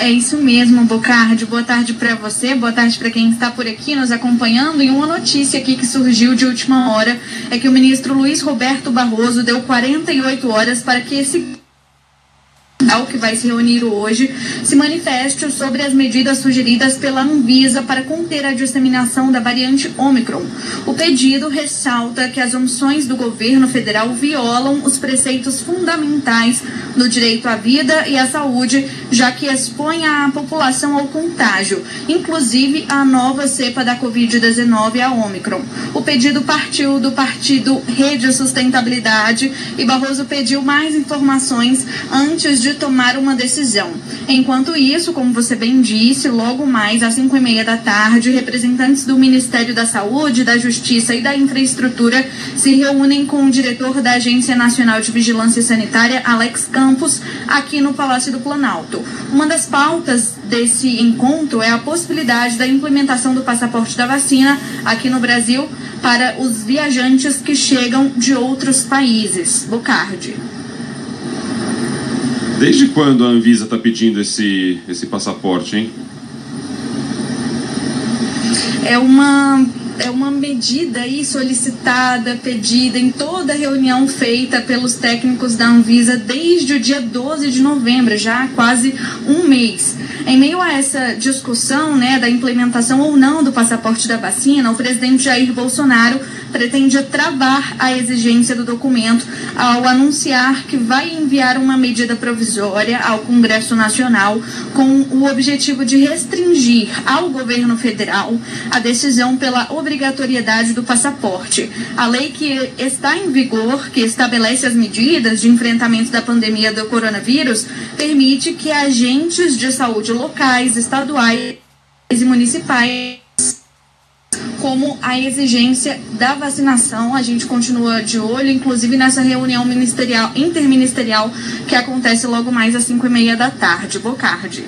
É isso mesmo, Bocardi. Boa tarde para você, boa tarde para quem está por aqui nos acompanhando. E uma notícia aqui que surgiu de última hora é que o ministro Luiz Roberto Barroso deu 48 horas para que esse ao que vai se reunir hoje, se manifeste sobre as medidas sugeridas pela Anvisa para conter a disseminação da variante Omicron. O pedido ressalta que as omissões do governo federal violam os preceitos fundamentais do direito à vida e à saúde, já que expõe a população ao contágio, inclusive a nova cepa da Covid-19, a Omicron. O pedido partiu do partido Rede Sustentabilidade e Barroso pediu mais informações antes de tomar uma decisão. Enquanto isso, como você bem disse, logo mais às 5 e meia da tarde, representantes do Ministério da Saúde, da Justiça e da Infraestrutura se reúnem com o diretor da Agência Nacional de Vigilância Sanitária, Alex Campos, aqui no Palácio do Planalto. Uma das pautas desse encontro é a possibilidade da implementação do passaporte da vacina aqui no Brasil para os viajantes que chegam de outros países. Bocardi. Desde quando a Anvisa está pedindo esse, esse passaporte, hein? É uma é uma medida aí solicitada, pedida em toda reunião feita pelos técnicos da Anvisa desde o dia 12 de novembro, já há quase um mês. Em meio a essa discussão né, da implementação ou não do passaporte da vacina, o presidente Jair Bolsonaro pretende travar a exigência do documento ao anunciar que vai enviar uma medida provisória ao Congresso Nacional com o objetivo de restringir ao governo federal a decisão pela obrigatoriedade do passaporte. A lei que está em vigor, que estabelece as medidas de enfrentamento da pandemia do coronavírus, permite que agentes de saúde locais, estaduais e municipais como a exigência da vacinação. A gente continua de olho, inclusive nessa reunião ministerial, interministerial, que acontece logo mais às 5 e meia da tarde. Bocardi.